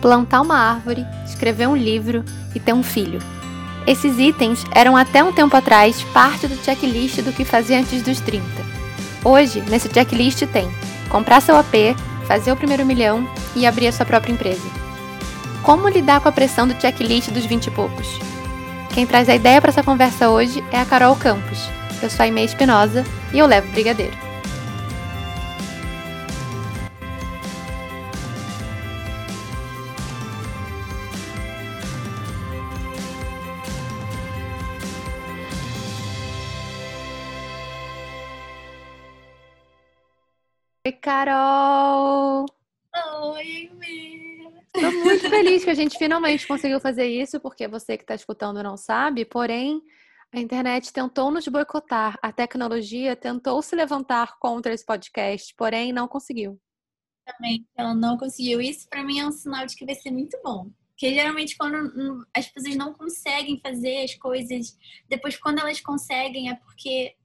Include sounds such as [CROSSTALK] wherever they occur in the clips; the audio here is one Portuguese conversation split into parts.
plantar uma árvore, escrever um livro e ter um filho. Esses itens eram até um tempo atrás parte do checklist do que fazer antes dos 30. Hoje, nesse checklist tem comprar seu AP, fazer o primeiro milhão e abrir a sua própria empresa. Como lidar com a pressão do checklist dos 20 e poucos? Quem traz a ideia para essa conversa hoje é a Carol Campos. Eu sou a Imei Espinosa e eu levo brigadeiro. Carol! Oi, Amy! Estou muito feliz que a gente finalmente conseguiu fazer isso, porque você que está escutando não sabe, porém, a internet tentou nos boicotar, a tecnologia tentou se levantar contra esse podcast, porém não conseguiu. Também, ela não conseguiu. Isso para mim é um sinal de que vai ser muito bom. Porque geralmente quando as pessoas não conseguem fazer as coisas, depois quando elas conseguem é porque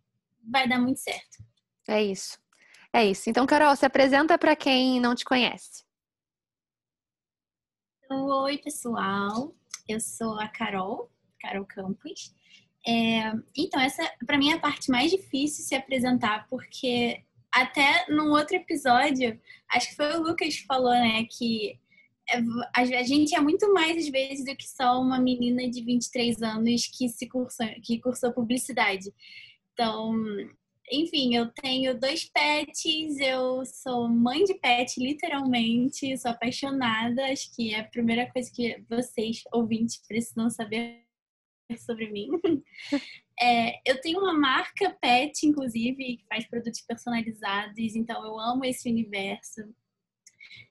vai dar muito certo. É isso. É isso. Então, Carol, se apresenta para quem não te conhece. Oi, pessoal. Eu sou a Carol, Carol Campos. É, então, essa para mim é a parte mais difícil se apresentar, porque até num outro episódio, acho que foi o Lucas que falou, né, que é, a gente é muito mais às vezes do que só uma menina de 23 anos que se cursou, que cursou publicidade. Então, enfim, eu tenho dois pets, eu sou mãe de pet, literalmente, sou apaixonada. Acho que é a primeira coisa que vocês, ouvintes, precisam saber sobre mim. [LAUGHS] É, eu tenho uma marca pet, inclusive, que faz produtos personalizados, então eu amo esse universo.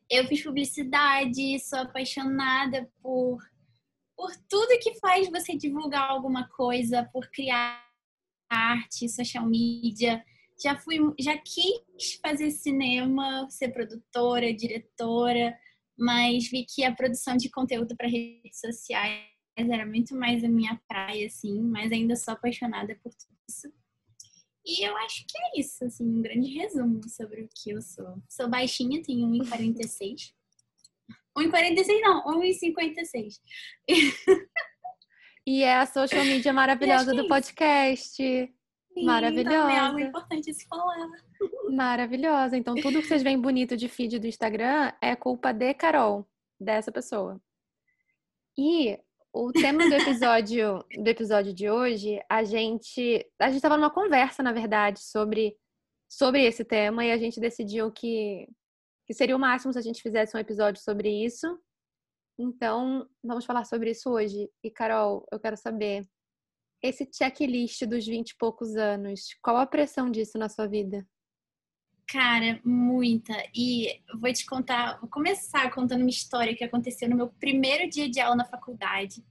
Eu fiz publicidade, sou apaixonada por, por tudo que faz você divulgar alguma coisa, por criar arte, social media. Já fui, já quis fazer cinema, ser produtora, diretora, mas vi que a produção de conteúdo para redes sociais era muito mais a minha praia, assim, mas ainda sou apaixonada por tudo isso. E eu acho que é isso, assim, um grande resumo sobre o que eu sou. Sou baixinha, tenho 1,46. 1,46 não, 1,56. [LAUGHS] E é a social media maravilhosa do podcast. Sim, maravilhosa. é algo importante se falar. Maravilhosa. Então, tudo que vocês veem bonito de feed do Instagram é culpa de Carol, dessa pessoa. E o tema do episódio do episódio de hoje, a gente a gente estava numa conversa, na verdade, sobre sobre esse tema e a gente decidiu que que seria o máximo se a gente fizesse um episódio sobre isso. Então, vamos falar sobre isso hoje. E, Carol, eu quero saber, esse checklist dos 20 e poucos anos, qual a pressão disso na sua vida? Cara, muita. E vou te contar, vou começar contando uma história que aconteceu no meu primeiro dia de aula na faculdade.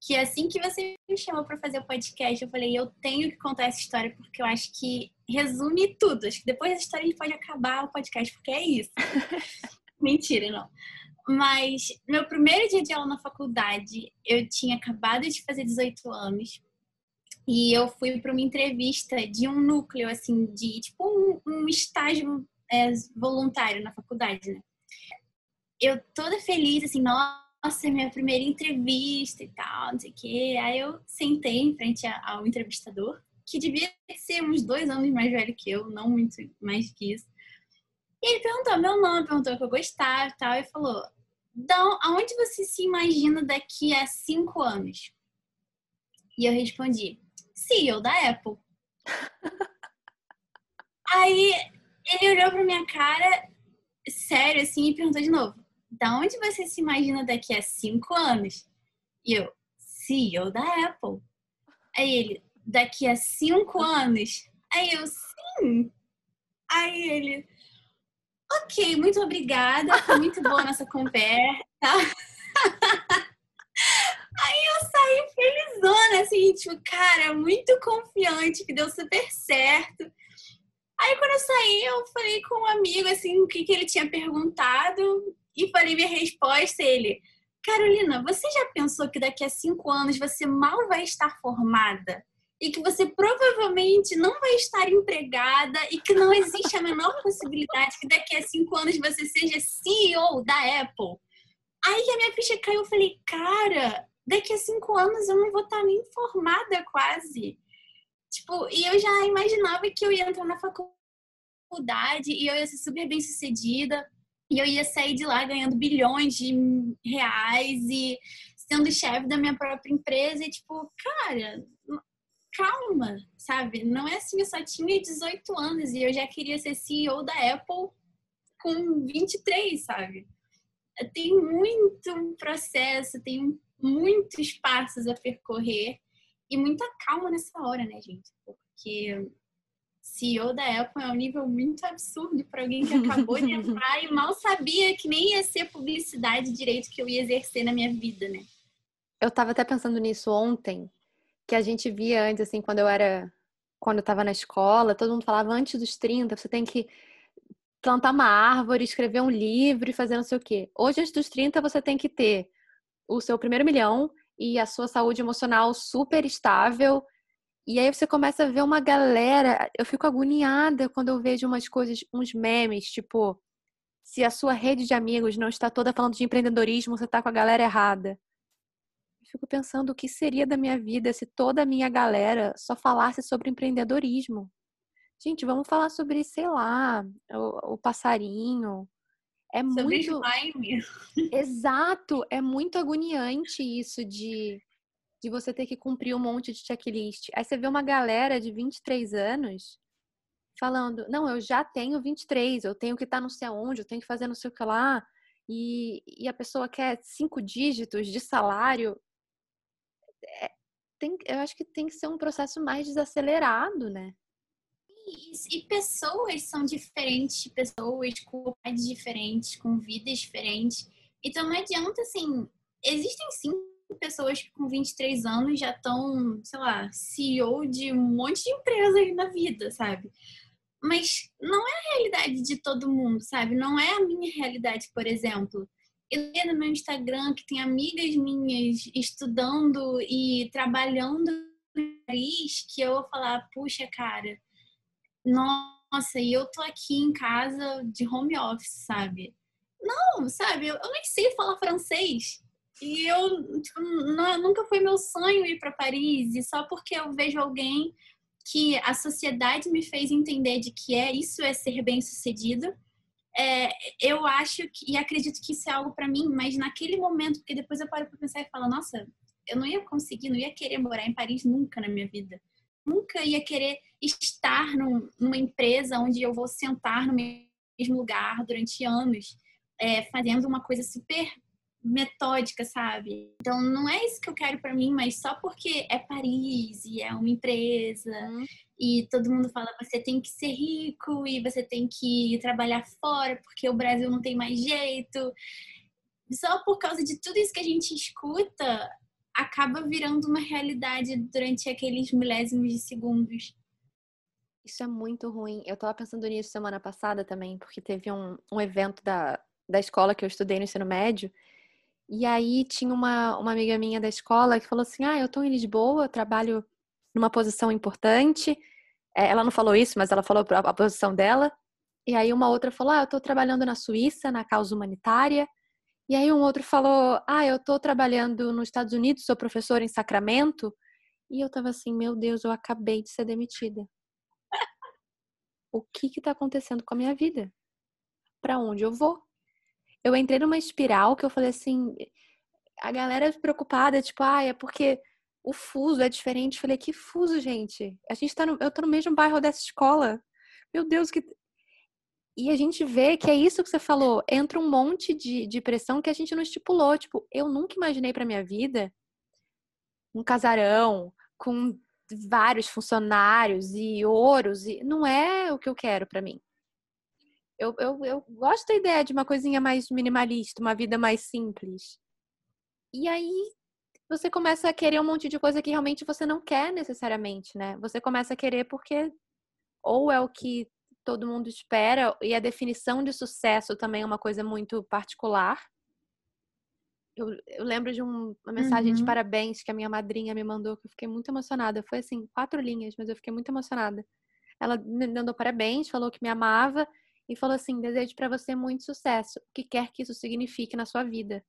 Que assim que você me chamou para fazer o podcast, eu falei, eu tenho que contar essa história porque eu acho que resume tudo. Acho que depois dessa história a gente pode acabar o podcast, porque é isso. [LAUGHS] Mentira, não. Mas meu primeiro dia de aula na faculdade, eu tinha acabado de fazer 18 anos. E eu fui para uma entrevista de um núcleo, assim, de tipo um, um estágio é, voluntário na faculdade, né? Eu toda feliz, assim, nossa, é minha primeira entrevista e tal, não sei o quê. Aí eu sentei em frente ao entrevistador, que devia ser uns dois anos mais velho que eu, não muito mais que isso. E ele perguntou meu nome, perguntou o que eu gostava e tal, e falou: então, aonde você se imagina daqui a cinco anos? E eu respondi: CEO da Apple. [LAUGHS] Aí ele olhou pra minha cara, sério, assim, e perguntou de novo: da onde você se imagina daqui a cinco anos? E eu: CEO da Apple. Aí ele: daqui a cinco anos? Aí eu: sim. Aí ele: Ok, muito obrigada. Foi muito boa nossa conversa. [LAUGHS] Aí eu saí felizona, assim, tipo, cara, muito confiante que deu super certo. Aí quando eu saí, eu falei com um amigo, assim, o que, que ele tinha perguntado e falei minha resposta. Ele, Carolina, você já pensou que daqui a cinco anos você mal vai estar formada? E que você provavelmente não vai estar empregada e que não existe a menor possibilidade que daqui a cinco anos você seja CEO da Apple. Aí a minha ficha caiu, eu falei, cara, daqui a cinco anos eu não vou estar nem formada quase. Tipo, e eu já imaginava que eu ia entrar na faculdade e eu ia ser super bem sucedida. E eu ia sair de lá ganhando bilhões de reais e sendo chefe da minha própria empresa. E, tipo, cara, calma, sabe? Não é assim, eu só tinha 18 anos e eu já queria ser CEO da Apple com 23, sabe? Tem muito processo, tem muitos passos a percorrer e muita calma nessa hora, né, gente? Porque CEO da Apple é um nível muito absurdo para alguém que acabou de [LAUGHS] entrar e mal sabia que nem ia ser publicidade direito que eu ia exercer na minha vida, né? Eu estava até pensando nisso ontem, que a gente via antes, assim, quando eu era. Quando eu estava na escola, todo mundo falava antes dos 30, você tem que plantar uma árvore, escrever um livro e fazer não sei o quê. Hoje, antes dos 30, você tem que ter o seu primeiro milhão e a sua saúde emocional super estável. E aí você começa a ver uma galera. Eu fico agoniada quando eu vejo umas coisas, uns memes, tipo, se a sua rede de amigos não está toda falando de empreendedorismo, você está com a galera errada fico pensando o que seria da minha vida se toda a minha galera só falasse sobre empreendedorismo. Gente, vamos falar sobre, sei lá, o, o passarinho. É sobre muito. Slime. Exato, é muito agoniante isso de, de você ter que cumprir um monte de checklist. Aí você vê uma galera de 23 anos falando: não, eu já tenho 23, eu tenho que estar não sei aonde, eu tenho que fazer não sei o que lá. E, e a pessoa quer cinco dígitos de salário é, tem, eu acho que tem que ser um processo mais desacelerado, né? E, pessoas são diferentes, pessoas com idades diferentes, com vidas diferentes. Então não adianta assim. Existem sim pessoas que com 23 anos já estão, sei lá, CEO de um monte de empresas na vida, sabe? Mas não é a realidade de todo mundo, sabe? Não é a minha realidade, por exemplo eu no meu Instagram que tem amigas minhas estudando e trabalhando em Paris, que eu vou falar, puxa, cara, nossa, e eu tô aqui em casa de home office, sabe? Não, sabe, eu, eu nem sei falar francês. E eu, tipo, nunca foi meu sonho ir para Paris, e só porque eu vejo alguém que a sociedade me fez entender de que é isso é ser bem sucedido é, eu acho que, e acredito que isso é algo para mim, mas naquele momento, porque depois eu paro para pensar e falo, nossa, eu não ia conseguir, não ia querer morar em Paris nunca na minha vida. Nunca ia querer estar num, numa empresa onde eu vou sentar no mesmo lugar durante anos, é, fazendo uma coisa super metódica, sabe? Então não é isso que eu quero para mim, mas só porque é Paris e é uma empresa uhum. e todo mundo fala você tem que ser rico e você tem que trabalhar fora porque o Brasil não tem mais jeito. Só por causa de tudo isso que a gente escuta, acaba virando uma realidade durante aqueles milésimos de segundos. Isso é muito ruim. Eu tava pensando nisso semana passada também, porque teve um, um evento da, da escola que eu estudei no ensino médio e aí tinha uma, uma amiga minha da escola que falou assim: Ah, eu estou em Lisboa, eu trabalho numa posição importante. É, ela não falou isso, mas ela falou a posição dela. E aí uma outra falou: Ah, eu estou trabalhando na Suíça, na causa humanitária. E aí um outro falou: Ah, eu estou trabalhando nos Estados Unidos, sou professor em Sacramento. E eu tava assim: Meu Deus, eu acabei de ser demitida. [LAUGHS] O que que tá acontecendo com a minha vida? Para onde eu vou? Eu entrei numa espiral que eu falei assim, a galera preocupada, tipo, ah, é porque o fuso é diferente. Eu falei, que fuso, gente? A gente tá no, eu tô no mesmo bairro dessa escola. Meu Deus, que. E a gente vê que é isso que você falou. Entra um monte de, de pressão que a gente não estipulou. Tipo, eu nunca imaginei pra minha vida um casarão com vários funcionários e ouros. E não é o que eu quero para mim. Eu, eu, eu gosto da ideia de uma coisinha mais minimalista, uma vida mais simples. E aí você começa a querer um monte de coisa que realmente você não quer necessariamente, né? Você começa a querer porque ou é o que todo mundo espera, e a definição de sucesso também é uma coisa muito particular. Eu, eu lembro de um, uma mensagem uhum. de parabéns que a minha madrinha me mandou, que eu fiquei muito emocionada. Foi assim, quatro linhas, mas eu fiquei muito emocionada. Ela me mandou parabéns, falou que me amava e falou assim: desejo para você muito sucesso, o que quer que isso signifique na sua vida.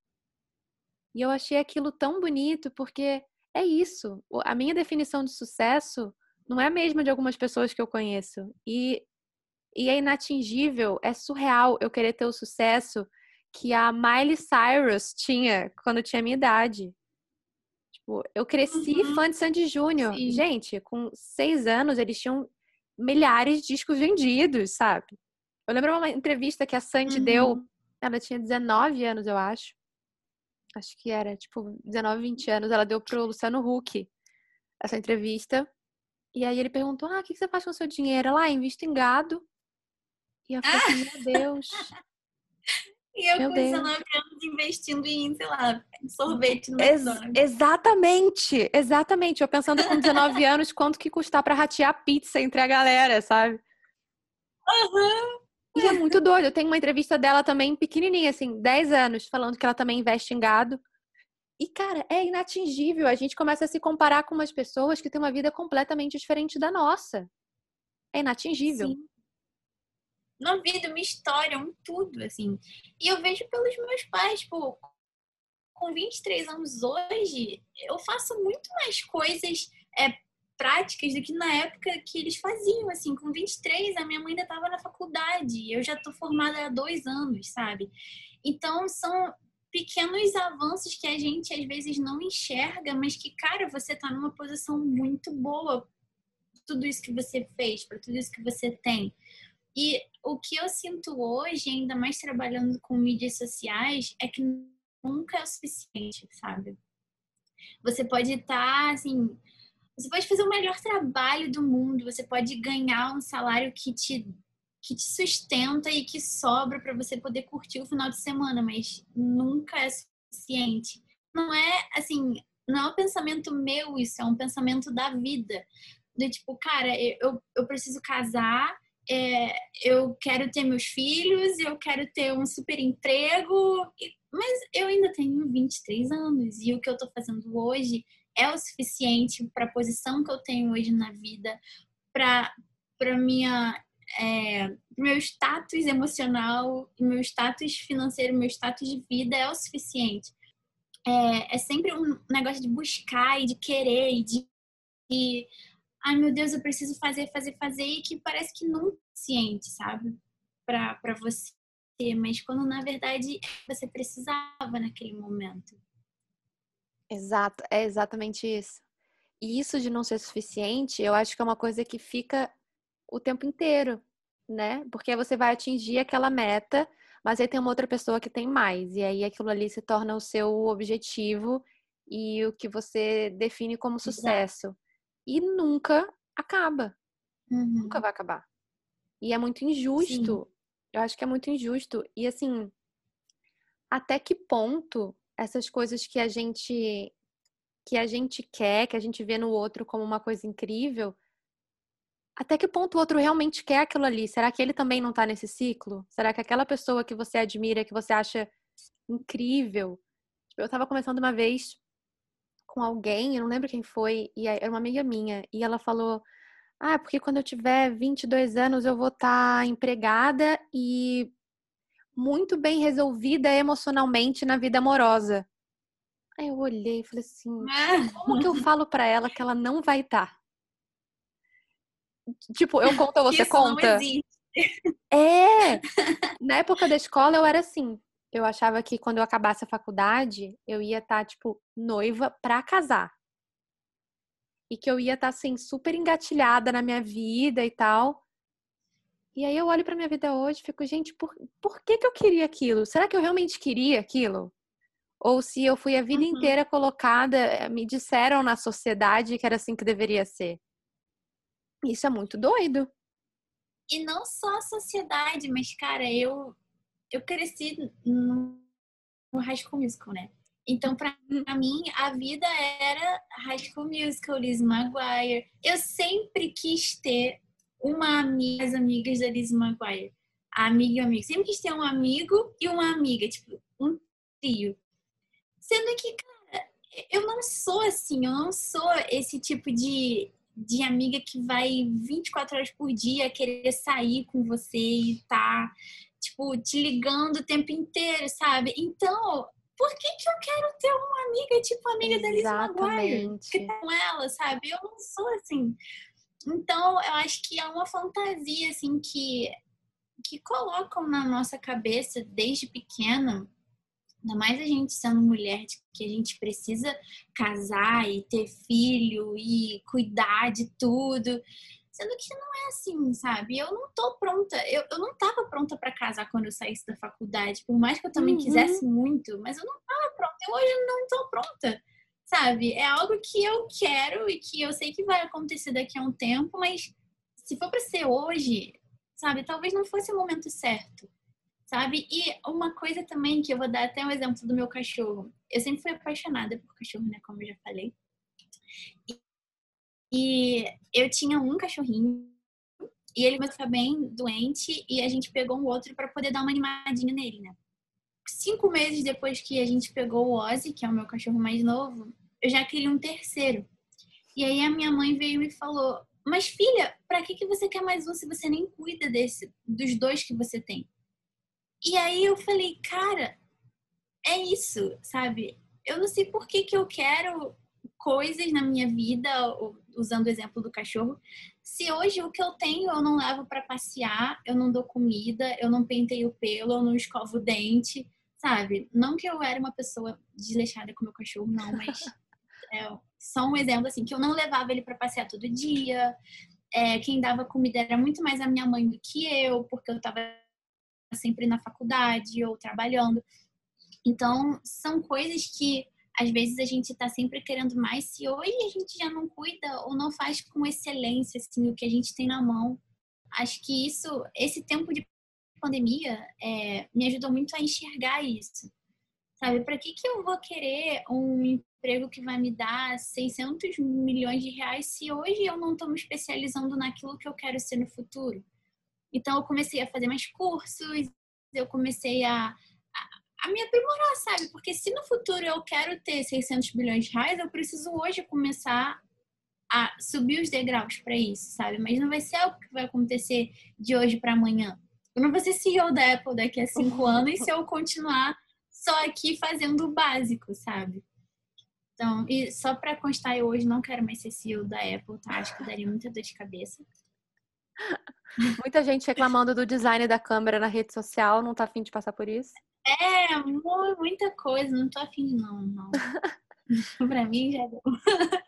E eu achei aquilo tão bonito porque é isso. A minha definição de sucesso não é a mesma de algumas pessoas que eu conheço. E, e é inatingível, é surreal eu querer ter o sucesso que a Miley Cyrus tinha quando tinha a minha idade. Tipo, eu cresci uhum. fã de Sandy Júnior. Gente, com seis anos eles tinham milhares de discos vendidos, sabe? Eu lembro uma entrevista que a Sandy uhum. deu. Ela tinha 19 anos, eu acho. Acho que era, tipo, 19, 20 anos. Ela deu pro Luciano Huck essa entrevista. E aí ele perguntou: Ah, o que você faz com o seu dinheiro? Ela, ah, invisto em gado. E eu falei assim, meu Deus. [LAUGHS] E eu Meu com 19 anos investindo em, sei lá, sorvete no Ex Exatamente, exatamente. Eu pensando com 19 [LAUGHS] anos quanto que custar para ratear pizza entre a galera, sabe? Uhum. E é muito doido. Eu tenho uma entrevista dela também, pequenininha, assim, 10 anos, falando que ela também investe em gado. E, cara, é inatingível. A gente começa a se comparar com umas pessoas que têm uma vida completamente diferente da nossa. É inatingível. Sim na vida, uma história, um tudo, assim. E eu vejo pelos meus pais, tipo, com 23 anos hoje, eu faço muito mais coisas é, práticas do que na época que eles faziam, assim. Com 23, a minha mãe ainda estava na faculdade, eu já tô formada há dois anos, sabe? Então, são pequenos avanços que a gente às vezes não enxerga, mas que, cara, você tá numa posição muito boa tudo isso que você fez, para tudo isso que você tem. E o que eu sinto hoje, ainda mais trabalhando com mídias sociais, é que nunca é o suficiente, sabe? Você pode estar, tá, assim, você pode fazer o melhor trabalho do mundo, você pode ganhar um salário que te que te sustenta e que sobra para você poder curtir o final de semana, mas nunca é suficiente. Não é assim, não é um pensamento meu isso, é um pensamento da vida. Do tipo, cara, eu, eu preciso casar, é, eu quero ter meus filhos, eu quero ter um super emprego, mas eu ainda tenho 23 anos e o que eu estou fazendo hoje é o suficiente para a posição que eu tenho hoje na vida, para para minha é, meu status emocional, meu status financeiro, meu status de vida é o suficiente. É, é sempre um negócio de buscar e de querer e de, de ai meu Deus, eu preciso fazer, fazer, fazer, e que parece que não é ciente, sabe? Para você. Mas quando na verdade você precisava naquele momento. Exato, é exatamente isso. E isso de não ser suficiente, eu acho que é uma coisa que fica o tempo inteiro, né? Porque você vai atingir aquela meta, mas aí tem uma outra pessoa que tem mais, e aí aquilo ali se torna o seu objetivo e o que você define como sucesso. Exato e nunca acaba. Uhum. Nunca vai acabar. E é muito injusto. Sim. Eu acho que é muito injusto. E assim, até que ponto essas coisas que a gente que a gente quer, que a gente vê no outro como uma coisa incrível, até que ponto o outro realmente quer aquilo ali? Será que ele também não tá nesse ciclo? Será que aquela pessoa que você admira, que você acha incrível? Tipo, eu tava conversando uma vez com alguém, eu não lembro quem foi, e era uma amiga minha, e ela falou: Ah, porque quando eu tiver 22 anos eu vou estar tá empregada e muito bem resolvida emocionalmente na vida amorosa. Aí eu olhei e falei assim: como que eu falo para ela que ela não vai estar? Tá? Tipo, eu conto ou [LAUGHS] você Isso conta? Não existe. É! [LAUGHS] Na época da escola eu era assim eu achava que quando eu acabasse a faculdade, eu ia estar, tá, tipo, noiva pra casar. E que eu ia estar, tá, assim, super engatilhada na minha vida e tal. E aí eu olho pra minha vida hoje e fico, gente, por, por que, que eu queria aquilo? Será que eu realmente queria aquilo? Ou se eu fui a vida uhum. inteira colocada, eh, me disseram na sociedade que era assim que deveria ser. Isso é muito doido. E não só a sociedade, mas, cara, eu eu cresci no, no High School Musical, né? Então, pra, hum. pra mim, a vida era High School Musical, Liz Maguire. Eu sempre quis ter uma amiga, as amigas da Liz Maguire. A amiga e o amigo. Sempre quis ter um amigo e uma amiga, tipo, um trio. Sendo que, cara, eu não sou assim, eu não sou esse tipo de, de amiga que vai 24 horas por dia querer sair com você e tá tipo, te ligando o tempo inteiro, sabe? Então, por que, que eu quero ter uma amiga tipo amiga da Alice Maguire? Que com ela, sabe? Eu não sou assim. Então, eu acho que é uma fantasia, assim, que, que colocam na nossa cabeça desde pequena, ainda mais a gente sendo mulher, que a gente precisa casar e ter filho e cuidar de tudo. Sendo que não é assim, sabe? Eu não tô pronta. Eu, eu não tava pronta para casar quando eu saísse da faculdade. Por mais que eu também uhum. quisesse muito, mas eu não tava pronta. Eu hoje não tô pronta. Sabe? É algo que eu quero e que eu sei que vai acontecer daqui a um tempo, mas se for para ser hoje, sabe? Talvez não fosse o momento certo. Sabe? E uma coisa também que eu vou dar até um exemplo do meu cachorro. Eu sempre fui apaixonada por cachorro, né? Como eu já falei. E eu tinha um cachorrinho e ele começou ficar bem doente e a gente pegou um outro para poder dar uma animadinha nele, né? Cinco meses depois que a gente pegou o Ozzy, que é o meu cachorro mais novo, eu já queria um terceiro. E aí a minha mãe veio e falou: "Mas filha, para que que você quer mais um se você nem cuida desse dos dois que você tem?" E aí eu falei: "Cara, é isso, sabe? Eu não sei por que que eu quero coisas na minha vida, usando o exemplo do cachorro, se hoje o que eu tenho eu não levo para passear, eu não dou comida, eu não penteio o pelo, eu não escovo o dente, sabe? Não que eu era uma pessoa desleixada com meu cachorro, não, mas [LAUGHS] é só um exemplo assim, que eu não levava ele para passear todo dia. É, quem dava comida era muito mais a minha mãe do que eu, porque eu estava sempre na faculdade ou trabalhando. Então, são coisas que às vezes a gente está sempre querendo mais, se hoje a gente já não cuida ou não faz com excelência assim, o que a gente tem na mão. Acho que isso, esse tempo de pandemia, é, me ajudou muito a enxergar isso. Sabe, para que, que eu vou querer um emprego que vai me dar 600 milhões de reais se hoje eu não estou me especializando naquilo que eu quero ser no futuro? Então, eu comecei a fazer mais cursos, eu comecei a a me aprimorar, sabe? Porque se no futuro eu quero ter 600 bilhões de reais, eu preciso hoje começar a subir os degraus para isso, sabe? Mas não vai ser algo que vai acontecer de hoje para amanhã. Eu não vou ser CEO da Apple daqui a cinco [LAUGHS] anos se eu continuar só aqui fazendo o básico, sabe? Então, e só para constar, eu hoje não quero mais ser CEO da Apple, tá? Acho que daria muita dor de cabeça. [LAUGHS] Muita gente reclamando do design da câmera na rede social, não tá afim de passar por isso? É, muita coisa, não tô afim, não, não. [LAUGHS] pra mim já deu.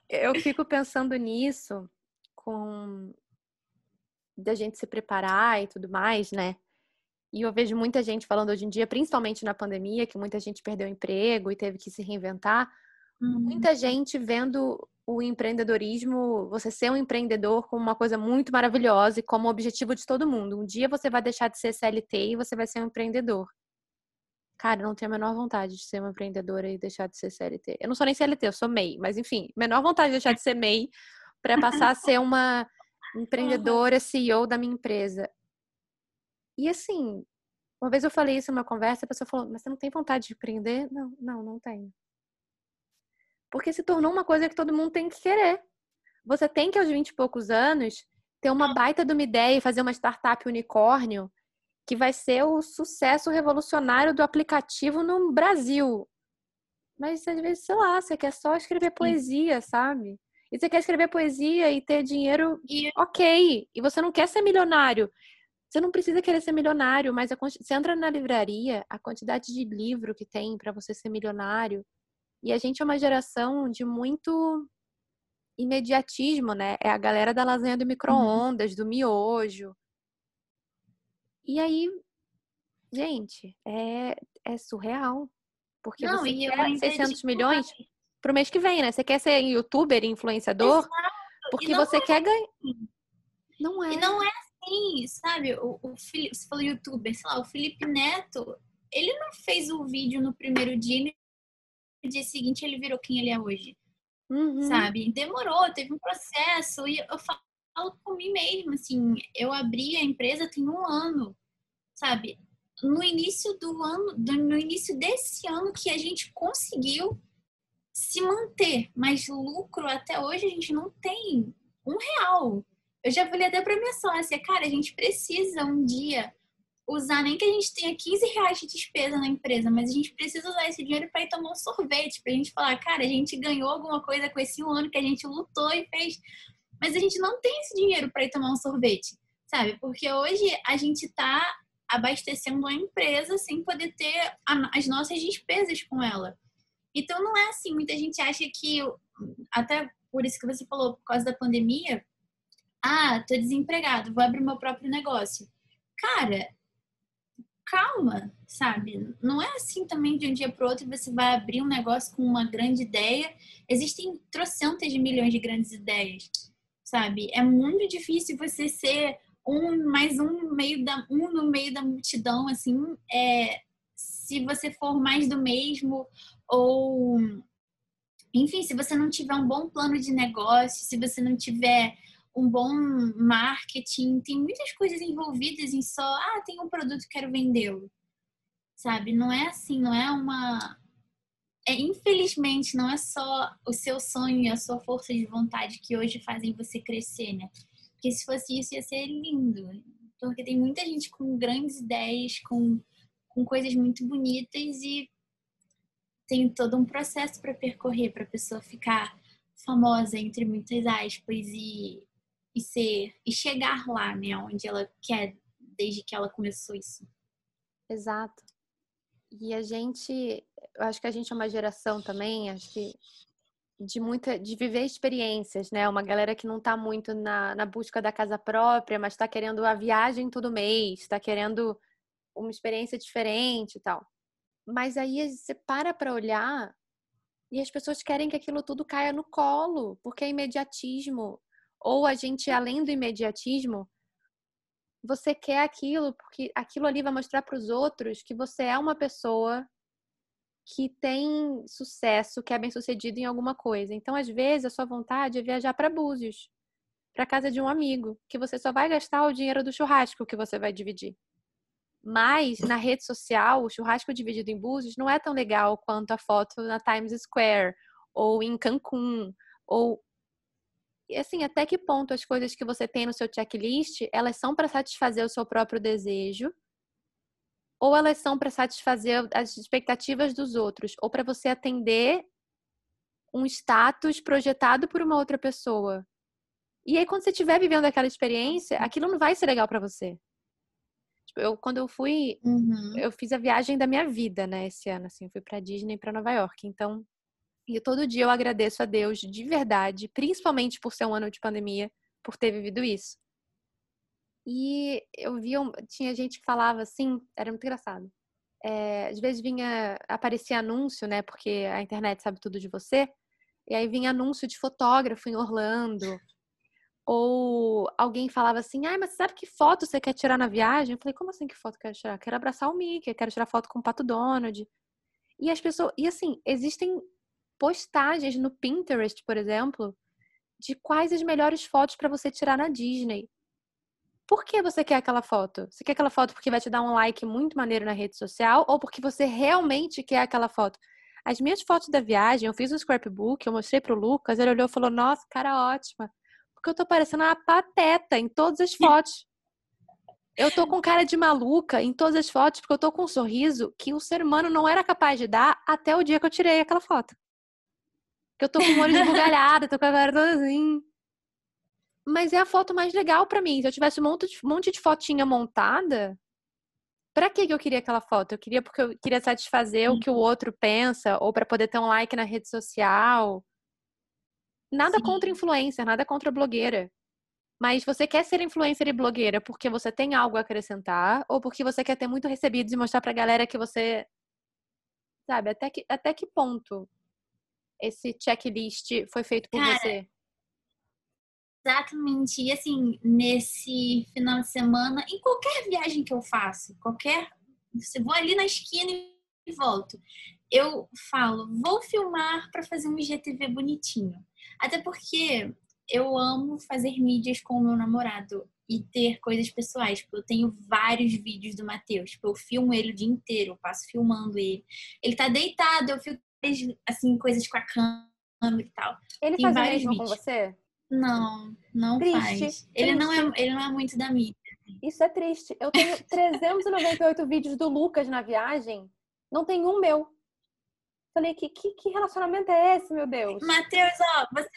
Eu fico pensando nisso com da gente se preparar e tudo mais, né? E eu vejo muita gente falando hoje em dia, principalmente na pandemia, que muita gente perdeu emprego e teve que se reinventar. Uhum. Muita gente vendo o empreendedorismo, você ser um empreendedor como uma coisa muito maravilhosa e como objetivo de todo mundo. Um dia você vai deixar de ser CLT e você vai ser um empreendedor. Cara, eu não tenho a menor vontade de ser uma empreendedora e deixar de ser CLT. Eu não sou nem CLT, eu sou MEI, mas enfim, menor vontade de deixar de ser MEI para passar a ser uma empreendedora, CEO da minha empresa. E assim, uma vez eu falei isso numa conversa, a pessoa falou: Mas você não tem vontade de empreender? Não, não, não tenho. Porque se tornou uma coisa que todo mundo tem que querer. Você tem que, aos 20 e poucos anos, ter uma baita de uma ideia e fazer uma startup unicórnio que vai ser o sucesso revolucionário do aplicativo no Brasil. Mas às vezes, sei lá, você quer só escrever poesia, sabe? E você quer escrever poesia e ter dinheiro, e... ok. E você não quer ser milionário. Você não precisa querer ser milionário, mas a, você entra na livraria, a quantidade de livro que tem para você ser milionário. E a gente é uma geração de muito imediatismo, né? É a galera da lasanha do micro-ondas, uhum. do miojo. E aí, gente, é, é surreal. Porque Não, você quer 600 milhões pro mês que vem, né? Você quer ser youtuber, influenciador, Exato. porque você é quer ganhar. Assim. Não é. E não é assim, sabe? O, o Felipe, você falou youtuber, sei lá, o Felipe Neto, ele não fez o vídeo no primeiro dia e no dia seguinte ele virou quem ele é hoje. Uhum. Sabe? Demorou, teve um processo. E eu falo, por mim mesmo, assim, eu abri a empresa tem um ano, sabe? No início do ano, no início desse ano que a gente conseguiu se manter, mas lucro até hoje a gente não tem um real. Eu já falei até para minha sócia, cara, a gente precisa um dia usar nem que a gente tenha 15 reais de despesa na empresa, mas a gente precisa usar esse dinheiro para ir tomar um sorvete, para a gente falar, cara, a gente ganhou alguma coisa com esse ano que a gente lutou e fez, mas a gente não tem esse dinheiro para ir tomar um sorvete, sabe? Porque hoje a gente está abastecendo a empresa sem poder ter as nossas despesas com ela. Então não é assim, muita gente acha que até por isso que você falou, por causa da pandemia, ah, tô desempregado, vou abrir meu próprio negócio. Cara, calma, sabe? Não é assim também de um dia para outro você vai abrir um negócio com uma grande ideia. Existem trocentas de milhões de grandes ideias, sabe? É muito difícil você ser um mais um no meio da um no meio da multidão assim, é se você for mais do mesmo ou enfim, se você não tiver um bom plano de negócio, se você não tiver um bom marketing, tem muitas coisas envolvidas em só, ah, tem um produto, quero vendê-lo. Sabe? Não é assim, não é uma. É, infelizmente, não é só o seu sonho e a sua força de vontade que hoje fazem você crescer, né? Porque se fosse isso, ia ser lindo. Porque tem muita gente com grandes ideias, com, com coisas muito bonitas e tem todo um processo para percorrer para a pessoa ficar famosa entre muitas aspas e e ser e chegar lá, né, onde ela quer desde que ela começou isso. Exato. E a gente, eu acho que a gente é uma geração também, acho que de muita de viver experiências, né? Uma galera que não está muito na, na busca da casa própria, mas está querendo a viagem todo mês, está querendo uma experiência diferente e tal. Mas aí você para para olhar e as pessoas querem que aquilo tudo caia no colo, porque é imediatismo, ou a gente, além do imediatismo, você quer aquilo porque aquilo ali vai mostrar para os outros que você é uma pessoa que tem sucesso, que é bem sucedido em alguma coisa. Então, às vezes, a sua vontade é viajar para Búzios, para casa de um amigo, que você só vai gastar o dinheiro do churrasco que você vai dividir. Mas na rede social, o churrasco dividido em Búzios não é tão legal quanto a foto na Times Square ou em Cancún ou e assim, até que ponto as coisas que você tem no seu checklist, elas são para satisfazer o seu próprio desejo, ou elas são para satisfazer as expectativas dos outros, ou para você atender um status projetado por uma outra pessoa. E aí quando você estiver vivendo aquela experiência, aquilo não vai ser legal para você. Tipo, eu quando eu fui, uhum. eu fiz a viagem da minha vida, né, esse ano assim, fui para Disney, para Nova York. Então, e todo dia eu agradeço a Deus de verdade, principalmente por ser um ano de pandemia, por ter vivido isso. E eu vi, tinha gente que falava assim, era muito engraçado. É, às vezes vinha, aparecia anúncio, né? Porque a internet sabe tudo de você. E aí vinha anúncio de fotógrafo em Orlando. Ou alguém falava assim, ai, mas sabe que foto você quer tirar na viagem? Eu falei, como assim que foto eu quero tirar? Quero abraçar o Mickey, quero tirar foto com o Pato Donald. E as pessoas, e assim, existem postagens no Pinterest, por exemplo, de quais as melhores fotos para você tirar na Disney. Por que você quer aquela foto? Você quer aquela foto porque vai te dar um like muito maneiro na rede social ou porque você realmente quer aquela foto? As minhas fotos da viagem, eu fiz um scrapbook, eu mostrei pro Lucas, ele olhou e falou: "Nossa, cara ótima". Porque eu tô parecendo uma pateta em todas as fotos. Eu tô com cara de maluca em todas as fotos porque eu tô com um sorriso que o ser humano não era capaz de dar até o dia que eu tirei aquela foto. Que eu tô com o olho esbugalhado, tô com a cara toda assim. Mas é a foto mais legal para mim. Se eu tivesse um monte de, um monte de fotinha montada, para que eu queria aquela foto? Eu queria porque eu queria satisfazer o que o outro pensa, ou para poder ter um like na rede social. Nada Sim. contra influencer, nada contra blogueira. Mas você quer ser influencer e blogueira porque você tem algo a acrescentar ou porque você quer ter muito recebidos e mostrar pra galera que você. Sabe, até que, até que ponto esse checklist foi feito por Cara, você? Exatamente. E assim, nesse final de semana, em qualquer viagem que eu faço, qualquer. Se vou ali na esquina e volto, eu falo, vou filmar para fazer um IGTV bonitinho. Até porque eu amo fazer mídias com o meu namorado e ter coisas pessoais. Tipo, eu tenho vários vídeos do Matheus. Tipo, eu filmo ele o dia inteiro, eu passo filmando ele. Ele tá deitado, eu fico assim, coisas com a câmera e tal. Ele Tem faz o mesmo vídeos. com você? Não, não Triste. faz. Ele não, é, ele não é muito da mídia. Isso é triste. Eu tenho 398 vídeos do Lucas na viagem, não tem um meu. Falei, que, que, que relacionamento é esse, meu Deus? Matheus, ó, você,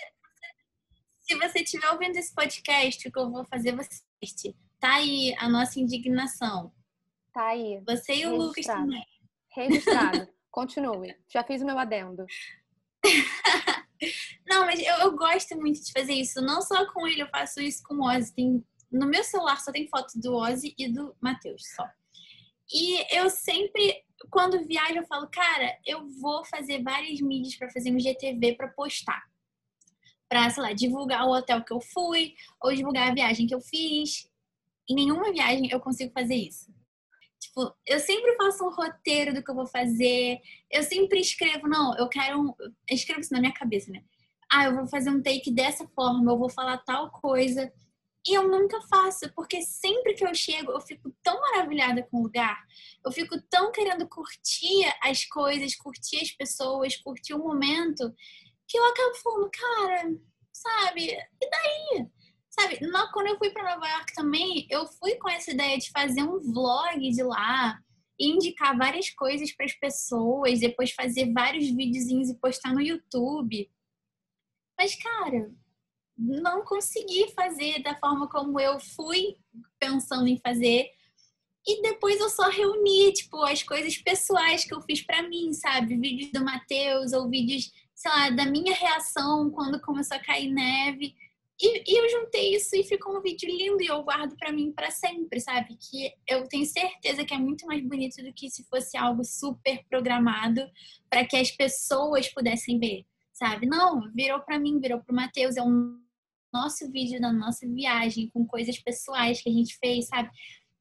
se você estiver ouvindo esse podcast, o que eu vou fazer, você assiste. Tá aí a nossa indignação. Tá aí. Você e o Lucas também. Registrado. [LAUGHS] Continue. Já fiz o meu adendo. [LAUGHS] Não, mas eu, eu, gosto muito de fazer isso. Não só com ele, eu faço isso com o Ozzy. Tem, no meu celular só tem foto do Ozzy e do Matheus só. E eu sempre, quando viajo, eu falo, cara, eu vou fazer várias mídias para fazer um GTV para postar. Pra, sei lá, divulgar o hotel que eu fui, ou divulgar a viagem que eu fiz. Em nenhuma viagem eu consigo fazer isso. Tipo, eu sempre faço um roteiro do que eu vou fazer. Eu sempre escrevo, não, eu quero um. Eu escrevo isso na minha cabeça, né? Ah, eu vou fazer um take dessa forma, eu vou falar tal coisa. E eu nunca faço, porque sempre que eu chego, eu fico tão maravilhada com o lugar, eu fico tão querendo curtir as coisas, curtir as pessoas, curtir o momento, que eu acabo falando, cara, sabe, e daí? Sabe, quando eu fui para Nova York também, eu fui com essa ideia de fazer um vlog de lá, indicar várias coisas para as pessoas, depois fazer vários videozinhos e postar no YouTube. Mas, cara, não consegui fazer da forma como eu fui pensando em fazer. E depois eu só reuni, tipo, as coisas pessoais que eu fiz para mim, sabe? Vídeos do Matheus ou vídeos, sei lá, da minha reação quando começou a cair neve. E, e, eu juntei isso e ficou um vídeo lindo e eu guardo para mim para sempre, sabe? Que eu tenho certeza que é muito mais bonito do que se fosse algo super programado para que as pessoas pudessem ver, sabe? Não, virou para mim, virou pro Matheus, é um nosso vídeo da nossa viagem com coisas pessoais que a gente fez, sabe?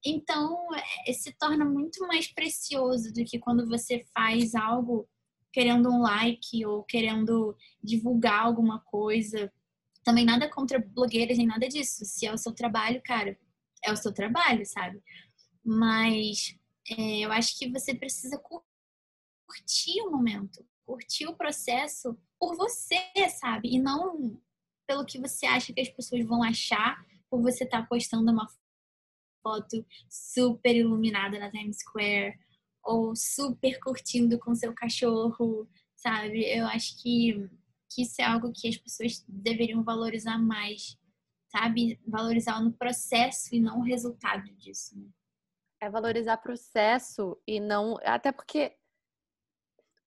Então, é, se torna muito mais precioso do que quando você faz algo querendo um like ou querendo divulgar alguma coisa também nada contra blogueiras nem nada disso. Se é o seu trabalho, cara, é o seu trabalho, sabe? Mas é, eu acho que você precisa curtir o momento, curtir o processo por você, sabe? E não pelo que você acha que as pessoas vão achar por você estar tá postando uma foto super iluminada na Times Square ou super curtindo com seu cachorro, sabe? Eu acho que que isso é algo que as pessoas deveriam valorizar mais, sabe? Valorizar no processo e não o resultado disso. Né? É valorizar processo e não. Até porque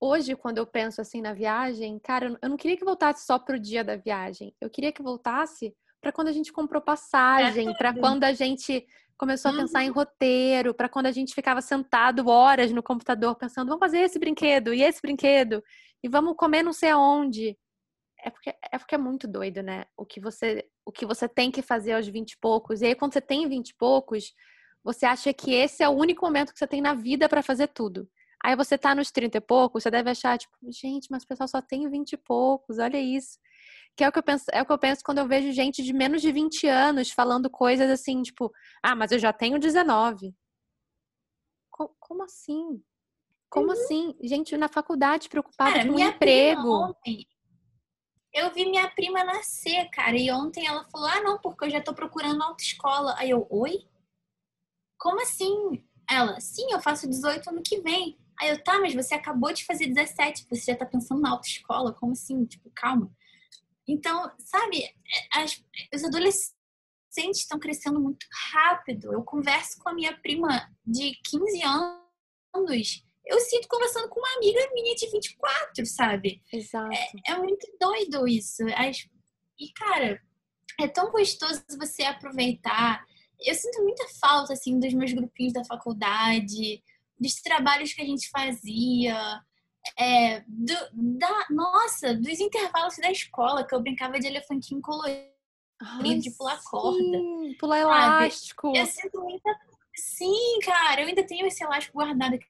hoje, quando eu penso assim na viagem, cara, eu não queria que voltasse só pro dia da viagem. Eu queria que voltasse para quando a gente comprou passagem, é para quando a gente começou a pensar em uhum. roteiro, para quando a gente ficava sentado horas no computador pensando, vamos fazer esse brinquedo e esse brinquedo e vamos comer não sei aonde é porque, é porque é muito doido, né? O que você o que você tem que fazer aos 20 e poucos. E aí, quando você tem 20 e poucos, você acha que esse é o único momento que você tem na vida para fazer tudo. Aí você tá nos 30 e poucos, você deve achar, tipo, gente, mas o pessoal só tem 20 e poucos, olha isso. Que é o que eu penso, é o que eu penso quando eu vejo gente de menos de 20 anos falando coisas assim, tipo, ah, mas eu já tenho 19. Como assim? Como uhum. assim? Gente na faculdade preocupada Cara, com o emprego. Ontem, eu vi minha prima nascer, cara, e ontem ela falou: ah, não, porque eu já tô procurando autoescola. Aí eu, oi? Como assim? Ela, sim, eu faço 18 ano que vem. Aí eu, tá, mas você acabou de fazer 17, você já tá pensando na autoescola, como assim? Tipo, calma. Então, sabe, as, os adolescentes estão crescendo muito rápido. Eu converso com a minha prima de 15 anos eu sinto conversando com uma amiga minha de 24, sabe? Exato. É, é muito doido isso. E, cara, é tão gostoso você aproveitar. Eu sinto muita falta, assim, dos meus grupinhos da faculdade, dos trabalhos que a gente fazia, é, do, da, nossa, dos intervalos da escola, que eu brincava de elefantinho colorido, Ai, de pular sim, corda. Pular elástico. Eu sinto muita. Sim, cara, eu ainda tenho esse elástico guardado aqui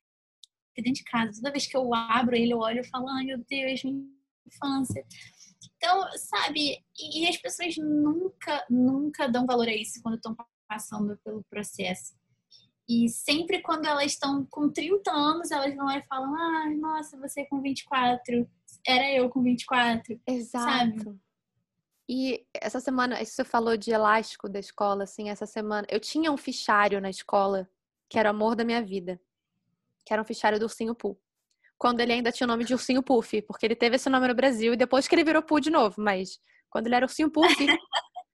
dentro de casa. Toda vez que eu abro ele, eu olho e falo, ai meu Deus, minha infância. Então, sabe, e, e as pessoas nunca, nunca dão valor a isso quando estão passando pelo processo. E sempre quando elas estão com 30 anos, elas vão lá e falam: ai, nossa, você com 24, era eu com 24. Exato. Sabe? E essa semana, isso você falou de elástico da escola, assim, essa semana, eu tinha um fichário na escola que era o amor da minha vida, que era um fichário do Ursinho Poo. Quando ele ainda tinha o nome de Ursinho Puff, porque ele teve esse nome no Brasil e depois que ele virou Poo de novo, mas quando ele era Ursinho Puff, [LAUGHS]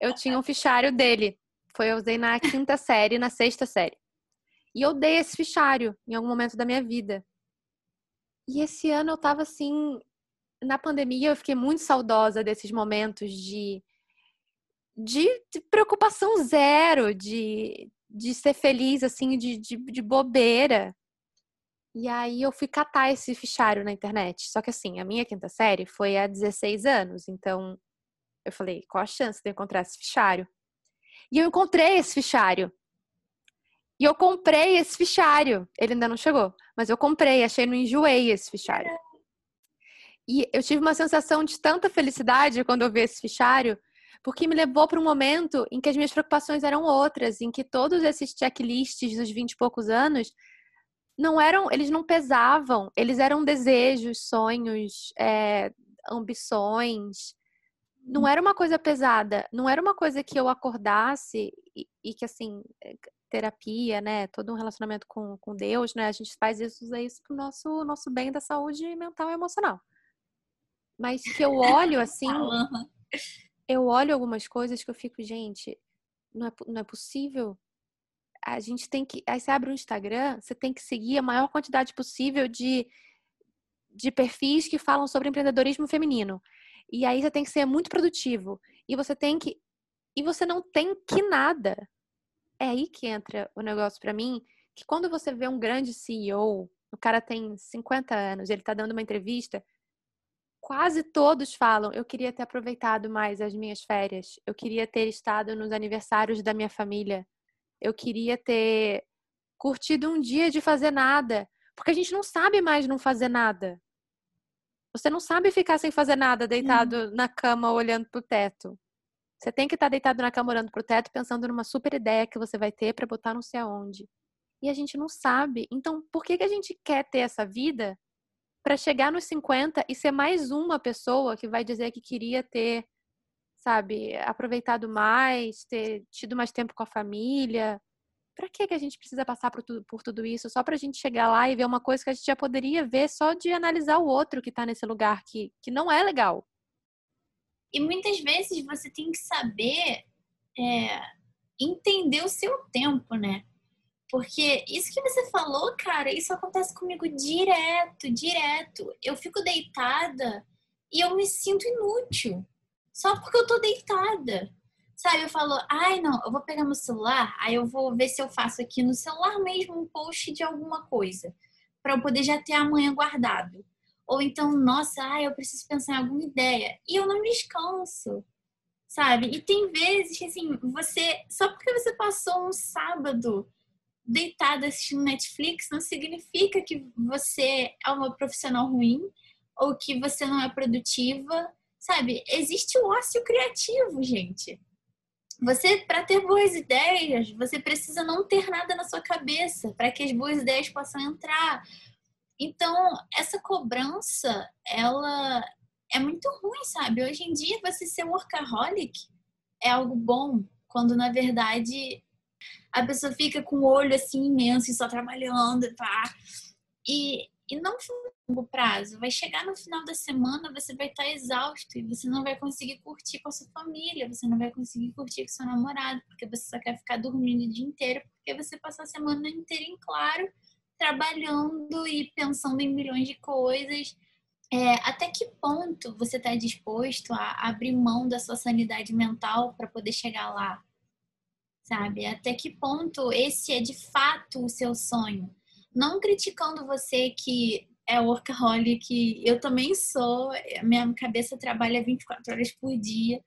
eu tinha um fichário dele. Foi eu usei na quinta série, na sexta série. E eu dei esse fichário em algum momento da minha vida. E esse ano eu tava assim, na pandemia eu fiquei muito saudosa desses momentos de, de, de preocupação zero, de, de ser feliz, assim, de, de, de, bobeira. E aí eu fui catar esse fichário na internet. Só que assim, a minha quinta série foi há 16 anos, então eu falei, qual a chance de eu encontrar esse fichário? E eu encontrei esse fichário. E eu comprei esse fichário. Ele ainda não chegou, mas eu comprei, achei no Enjoei esse fichário. E eu tive uma sensação de tanta felicidade quando eu vi esse fichário, porque me levou para um momento em que as minhas preocupações eram outras, em que todos esses checklists dos 20 e poucos anos não eram, eles não pesavam, eles eram desejos, sonhos, é, ambições. Não era uma coisa pesada, não era uma coisa que eu acordasse e, e que assim terapia, né, todo um relacionamento com, com Deus, né, a gente faz isso, usa isso para o nosso, nosso bem da saúde mental e emocional. Mas que eu olho [LAUGHS] assim, eu olho algumas coisas que eu fico, gente, não é, não é possível. A gente tem que. Aí você abre o Instagram, você tem que seguir a maior quantidade possível de, de perfis que falam sobre empreendedorismo feminino. E aí você tem que ser muito produtivo. E você tem que. E você não tem que nada é aí que entra o negócio para mim, que quando você vê um grande CEO, o cara tem 50 anos, ele está dando uma entrevista, quase todos falam: eu queria ter aproveitado mais as minhas férias, eu queria ter estado nos aniversários da minha família, eu queria ter curtido um dia de fazer nada, porque a gente não sabe mais não fazer nada. Você não sabe ficar sem fazer nada, deitado na cama olhando pro teto. Você tem que estar tá deitado na cama olhando pro teto, pensando numa super ideia que você vai ter para botar não sei aonde. E a gente não sabe. Então, por que, que a gente quer ter essa vida para chegar nos 50 e ser mais uma pessoa que vai dizer que queria ter, sabe, aproveitado mais, ter tido mais tempo com a família? Para que, que a gente precisa passar por tudo, por tudo isso? Só para a gente chegar lá e ver uma coisa que a gente já poderia ver só de analisar o outro que está nesse lugar que, que não é legal. E muitas vezes você tem que saber é, entender o seu tempo, né? Porque isso que você falou, cara, isso acontece comigo direto, direto. Eu fico deitada e eu me sinto inútil. Só porque eu tô deitada. Sabe, eu falo, ai não, eu vou pegar meu celular, aí eu vou ver se eu faço aqui no celular mesmo um post de alguma coisa. para eu poder já ter amanhã guardado. Ou então, nossa, ah, eu preciso pensar em alguma ideia. E eu não descanso, sabe? E tem vezes que, assim, você. Só porque você passou um sábado deitado assistindo Netflix, não significa que você é uma profissional ruim ou que você não é produtiva, sabe? Existe o ócio criativo, gente. Você, para ter boas ideias, você precisa não ter nada na sua cabeça para que as boas ideias possam entrar. Então, essa cobrança, ela é muito ruim, sabe? Hoje em dia, você ser workaholic é algo bom, quando na verdade a pessoa fica com o olho assim imenso e só trabalhando, tá? E, e não longo prazo. Vai chegar no final da semana, você vai estar exausto e você não vai conseguir curtir com a sua família, você não vai conseguir curtir com seu namorado, porque você só quer ficar dormindo o dia inteiro, porque você passou a semana inteira em claro trabalhando e pensando em milhões de coisas. É, até que ponto você está disposto a abrir mão da sua sanidade mental para poder chegar lá? Sabe? Até que ponto esse é de fato o seu sonho? Não criticando você que é workaholic, eu também sou, minha cabeça trabalha 24 horas por dia,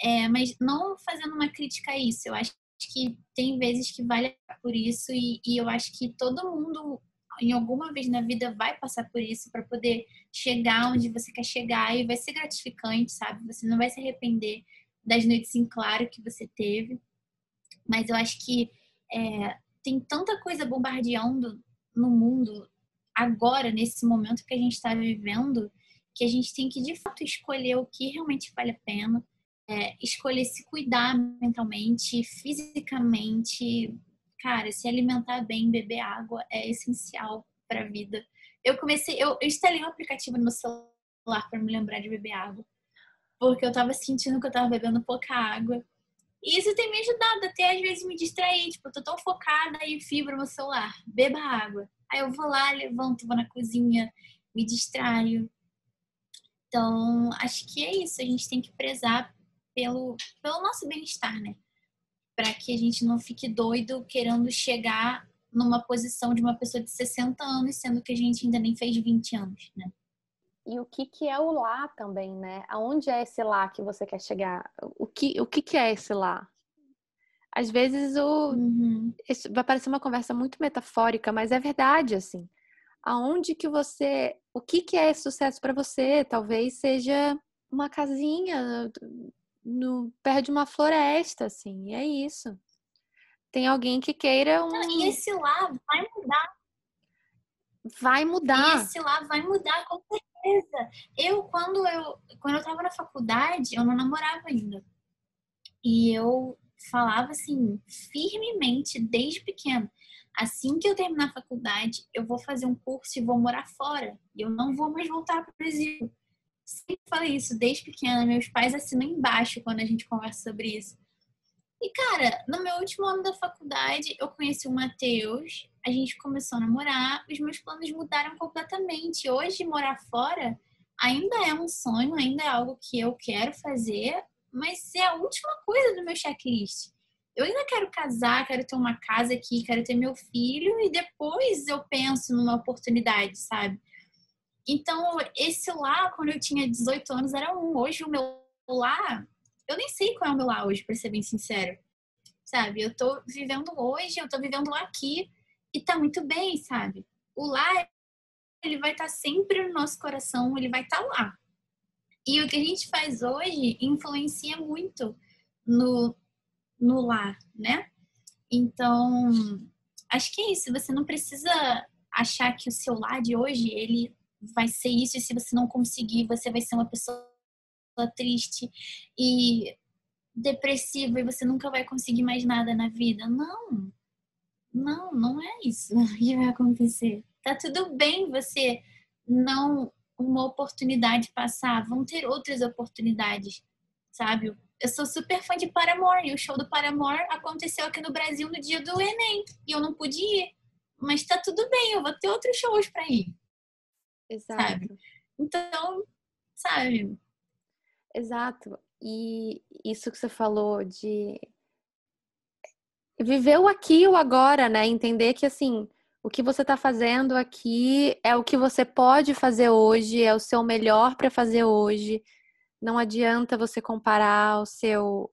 é, mas não fazendo uma crítica a isso. Eu acho que tem vezes que vale por isso e, e eu acho que todo mundo em alguma vez na vida vai passar por isso para poder chegar onde você quer chegar e vai ser gratificante, sabe? Você não vai se arrepender das noites em claro que você teve. Mas eu acho que é, tem tanta coisa bombardeando no mundo agora, nesse momento que a gente está vivendo, que a gente tem que de fato escolher o que realmente vale a pena é, escolher se cuidar mentalmente, fisicamente. Cara, se alimentar bem, beber água é essencial para a vida. Eu comecei, eu, eu instalei um aplicativo no meu celular para me lembrar de beber água, porque eu tava sentindo que eu tava bebendo pouca água. E isso tem me ajudado até às vezes me distrair. Tipo, eu tô tão focada e fibra no celular. Beba água. Aí eu vou lá, levanto, vou na cozinha, me distraio. Então, acho que é isso. A gente tem que prezar pelo, pelo nosso bem-estar, né? Para que a gente não fique doido querendo chegar numa posição de uma pessoa de 60 anos, sendo que a gente ainda nem fez 20 anos, né? E o que, que é o lá também, né? Aonde é esse lá que você quer chegar? O que, o que, que é esse lá? Às vezes o, uhum. isso vai parecer uma conversa muito metafórica, mas é verdade, assim. Aonde que você... O que, que é sucesso para você? Talvez seja uma casinha no, perto de uma floresta, assim. é isso. Tem alguém que queira um... E esse lá vai mudar. Vai mudar. E esse lá vai mudar, com certeza. Eu, quando eu, quando eu tava na faculdade, eu não namorava ainda. E eu falava assim, firmemente, desde pequeno. Assim que eu terminar a faculdade, eu vou fazer um curso e vou morar fora. E eu não vou mais voltar para o Brasil. Sempre falei isso desde pequena. Meus pais assinam embaixo quando a gente conversa sobre isso. E, cara, no meu último ano da faculdade, eu conheci o Matheus, a gente começou a namorar, os meus planos mudaram completamente. Hoje, morar fora ainda é um sonho, ainda é algo que eu quero fazer, mas é a última coisa do meu checklist. Eu ainda quero casar, quero ter uma casa aqui, quero ter meu filho e depois eu penso numa oportunidade, sabe? Então, esse lá, quando eu tinha 18 anos, era um. Hoje, o meu lá, eu nem sei qual é o meu lá hoje, pra ser bem sincero. Sabe? Eu tô vivendo hoje, eu tô vivendo lá aqui e tá muito bem, sabe? O lá, ele vai estar tá sempre no nosso coração, ele vai estar tá lá. E o que a gente faz hoje influencia muito no, no lar, né? Então, acho que é isso. Você não precisa achar que o seu lar de hoje, ele vai ser isso, e se você não conseguir, você vai ser uma pessoa triste e depressiva e você nunca vai conseguir mais nada na vida. Não. Não, não é isso [LAUGHS] que vai acontecer. Tá tudo bem você não uma oportunidade passar, vão ter outras oportunidades, sabe? Eu sou super fã de Paramore e o show do Paramore aconteceu aqui no Brasil no dia do Enem e eu não pude ir. Mas tá tudo bem, eu vou ter outros shows para ir. Exato. Sabe? Então, sabe? Exato. E isso que você falou de viver o aqui e o agora, né? Entender que assim, o que você está fazendo aqui é o que você pode fazer hoje, é o seu melhor para fazer hoje. Não adianta você comparar o seu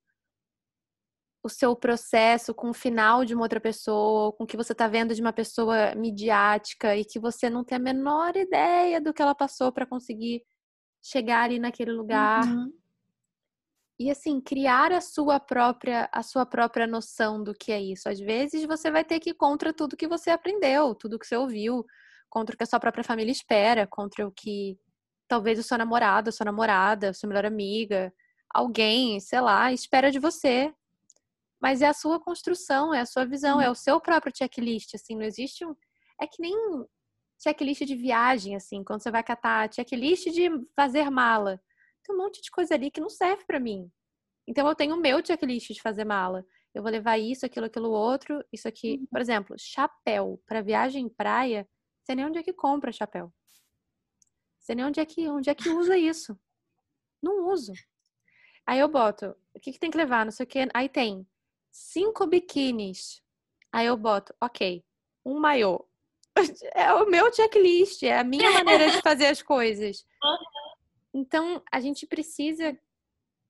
o seu processo com o final de uma outra pessoa, com o que você está vendo de uma pessoa midiática e que você não tem a menor ideia do que ela passou para conseguir chegar ali naquele lugar. Uhum. E assim, criar a sua própria a sua própria noção do que é isso. Às vezes você vai ter que ir contra tudo que você aprendeu, tudo que você ouviu, contra o que a sua própria família espera, contra o que talvez o seu namorado, a sua namorada, a sua melhor amiga, alguém, sei lá, espera de você mas é a sua construção, é a sua visão, é o seu próprio checklist, assim, não existe um... É que nem checklist de viagem, assim, quando você vai catar checklist de fazer mala. Tem um monte de coisa ali que não serve para mim. Então eu tenho o meu checklist de fazer mala. Eu vou levar isso, aquilo, aquilo outro, isso aqui. Uhum. Por exemplo, chapéu para viagem em praia, você nem onde é que compra chapéu. Você nem onde é que, onde é que usa isso. Não uso. Aí eu boto, o que, que tem que levar? Não sei o que. Aí tem cinco biquínis. Aí eu boto, ok, um maiô. [LAUGHS] É o meu checklist, é a minha maneira de fazer as coisas. Então, a gente precisa.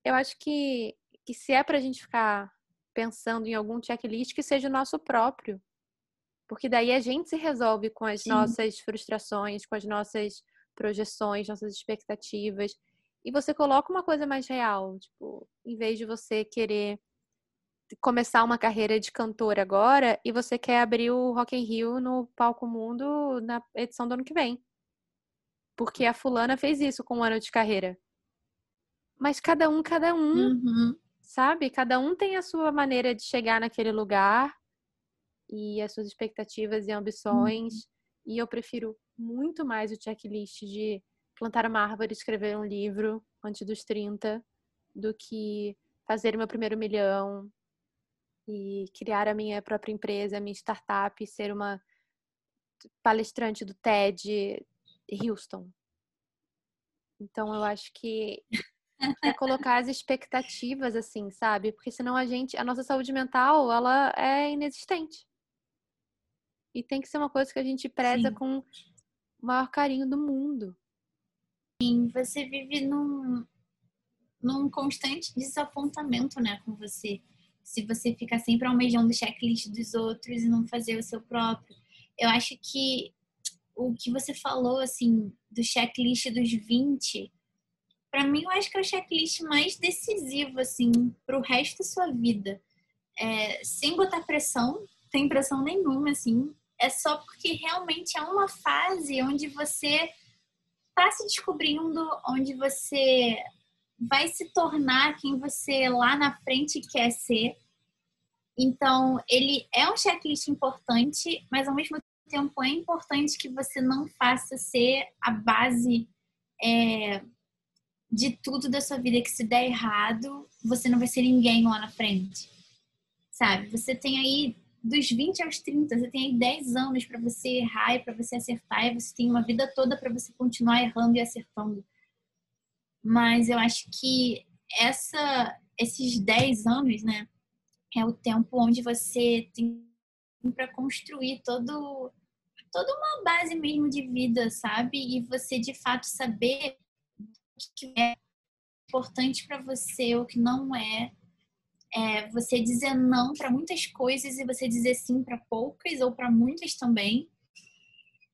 Eu acho que, que se é pra gente ficar pensando em algum checklist, que seja o nosso próprio. Porque daí a gente se resolve com as Sim. nossas frustrações, com as nossas projeções, nossas expectativas. E você coloca uma coisa mais real. Tipo, em vez de você querer começar uma carreira de cantor agora e você quer abrir o Rock in Rio no Palco Mundo na edição do ano que vem. Porque a fulana fez isso com um ano de carreira. mas cada um, cada um, Uhum. sabe? Cada um tem a sua maneira de chegar naquele lugar e as suas expectativas e ambições. E eu prefiro muito mais o checklist de plantar uma árvore e escrever um livro antes dos 30 do que fazer meu primeiro milhão e criar a minha própria empresa, a minha startup, ser uma palestrante do TED Houston. Então eu acho que é colocar as expectativas assim, sabe? Porque senão a gente, a nossa saúde mental, ela é inexistente. E tem que ser uma coisa que a gente preza Sim. com o maior carinho do mundo. Você vive num, num constante desapontamento, né, com você. Se você ficar sempre almejando o checklist dos outros e não fazer o seu próprio. Eu acho que o que você falou, assim, do checklist dos 20, para mim eu acho que é o checklist mais decisivo, assim, pro resto da sua vida. É, sem botar pressão, sem pressão nenhuma, assim. É só porque realmente é uma fase onde você está se descobrindo, onde você vai se tornar quem você lá na frente quer ser. Então, ele é um checklist importante, mas ao mesmo tempo é importante que você não faça ser a base é, de tudo da sua vida. Que se der errado, você não vai ser ninguém lá na frente. Sabe? Você tem aí dos 20 aos 30, você tem aí 10 anos para você errar e para você acertar, e você tem uma vida toda para você continuar errando e acertando. Mas eu acho que essa, esses 10 anos, né, é o tempo onde você tem para construir todo, toda uma base mesmo de vida, sabe? E você de fato saber o que é importante para você, o que não é, é, você dizer não para muitas coisas e você dizer sim para poucas ou para muitas também.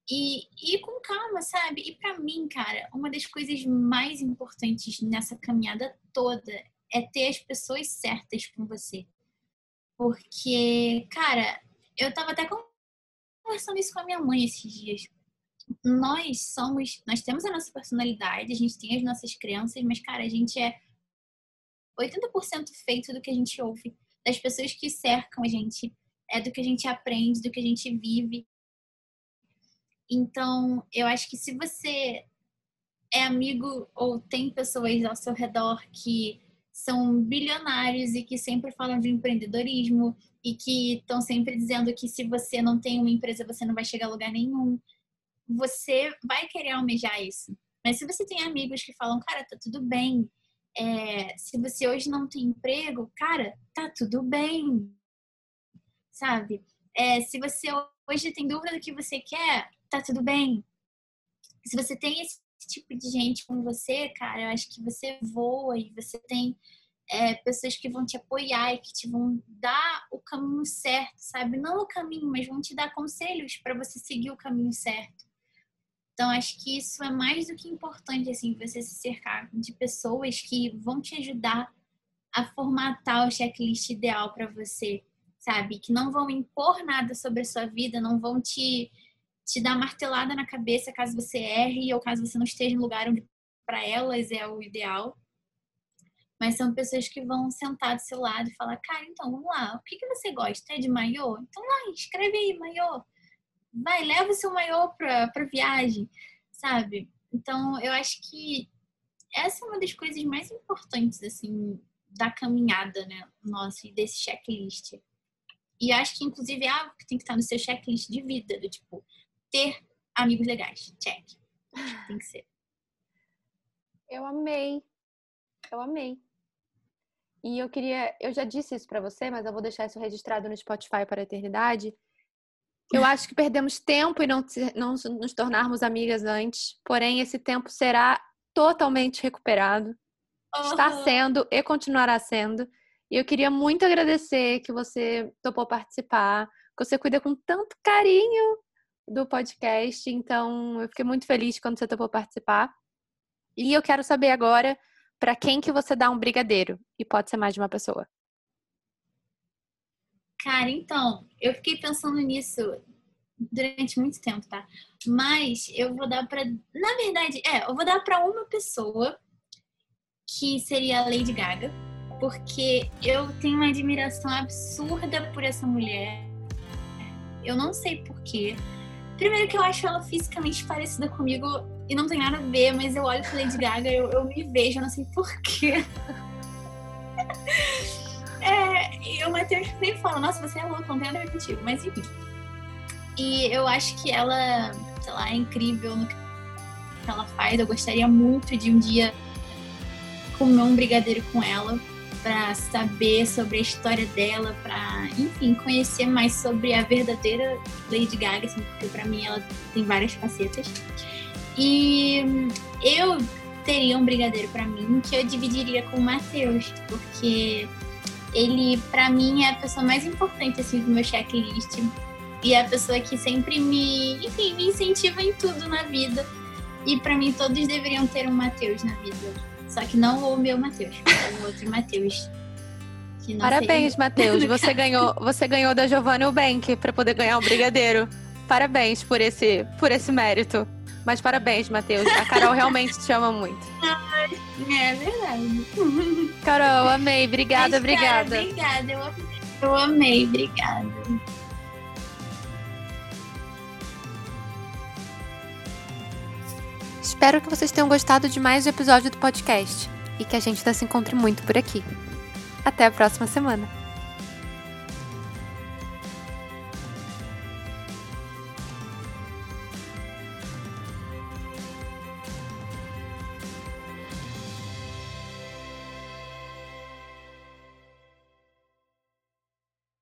E ir com calma, sabe? E para mim, cara, uma das coisas mais importantes nessa caminhada toda é ter as pessoas certas com você. Porque, cara, eu tava até conversando isso com a minha mãe esses dias. Nós somos, nós temos a nossa personalidade, a gente tem as nossas crenças, mas, cara, a gente é 80% feito do que a gente ouve, das pessoas que cercam a gente, é do que a gente aprende, do que a gente vive. Então, eu acho que se você é amigo ou tem pessoas ao seu redor que são bilionários e que sempre falam de empreendedorismo e que estão sempre dizendo que se você não tem uma empresa, você não vai chegar a lugar nenhum, você vai querer almejar isso. Mas se você tem amigos que falam, cara, tá tudo bem, é, se você hoje não tem emprego, cara, tá tudo bem. Sabe? É, se você hoje tem dúvida do que você quer, tá tudo bem. Se você tem esse tipo de gente com você, cara, eu acho que você voa e você tem é, pessoas que vão te apoiar e que te vão dar o caminho certo, sabe? Não o caminho, mas vão te dar conselhos para você seguir o caminho certo. Então, acho que isso é mais do que importante, assim, você se cercar de pessoas que vão te ajudar a formatar o checklist ideal para você, sabe? Que não vão impor nada sobre a sua vida, não vão te, te dar martelada na cabeça caso você erre ou caso você não esteja no lugar onde para elas é o ideal. Mas são pessoas que vão sentar do seu lado e falar, cara, então vamos lá, o que, que você gosta? É de maiô? Então lá, escreve aí, maiô vai, leva o seu maior pra, pra viagem, sabe? Então, eu acho que essa é uma das coisas mais importantes, assim, da caminhada, né? Nossa, e desse checklist. E acho que, inclusive, é algo que tem que estar no seu checklist de vida, do tipo, ter amigos legais. Check. Tem que ser. Eu amei. Eu amei. E eu queria, eu já disse isso para você, mas eu vou deixar isso registrado no Spotify para a eternidade. Eu acho que perdemos tempo e não, não nos tornarmos amigas antes, porém esse tempo será totalmente recuperado. Uhum. Está sendo e continuará sendo. E eu queria muito agradecer que você topou participar, que você cuida com tanto carinho do podcast. Então, eu fiquei muito feliz quando você topou participar. E eu quero saber agora para quem que você dá um brigadeiro. E pode ser mais de uma pessoa. Cara, então, eu fiquei pensando nisso durante muito tempo, tá? Mas eu vou dar para, na verdade, é, eu vou dar para uma pessoa que seria a Lady Gaga, porque eu tenho uma admiração absurda por essa mulher. Eu não sei porquê. Primeiro que eu acho ela fisicamente parecida comigo e não tem nada a ver, mas eu olho pra Lady Gaga, eu, eu me vejo, eu não sei porquê. [LAUGHS] é, e o Matheus sempre fala, nossa, você é louco, não tem nada a ver contigo, mas enfim. E eu acho que ela, sei lá, é incrível no que ela faz. Eu gostaria muito de um dia comer um brigadeiro com ela para saber sobre a história dela, para, enfim, conhecer mais sobre a verdadeira Lady Gaga, assim, porque para mim ela tem várias facetas. E eu teria um brigadeiro para mim que eu dividiria com o Matheus, porque ele, para mim, é a pessoa mais importante assim do meu checklist e é a pessoa que sempre me, enfim, me incentiva em tudo na vida. E para mim todos deveriam ter um Matheus na vida. Só que não o meu Matheus, o outro Matheus. Parabéns, Matheus. Você [LAUGHS] ganhou, você ganhou da Giovanna Bank para poder ganhar um brigadeiro. Parabéns por esse, por esse mérito. Mas parabéns, Matheus. A Carol realmente te ama muito. É verdade. Carol, amei. Obrigada, Mas, obrigada. Cara, obrigada. Eu, eu amei, obrigada. Espero que vocês tenham gostado de mais um episódio do podcast e que a gente ainda se encontre muito por aqui. Até a próxima semana!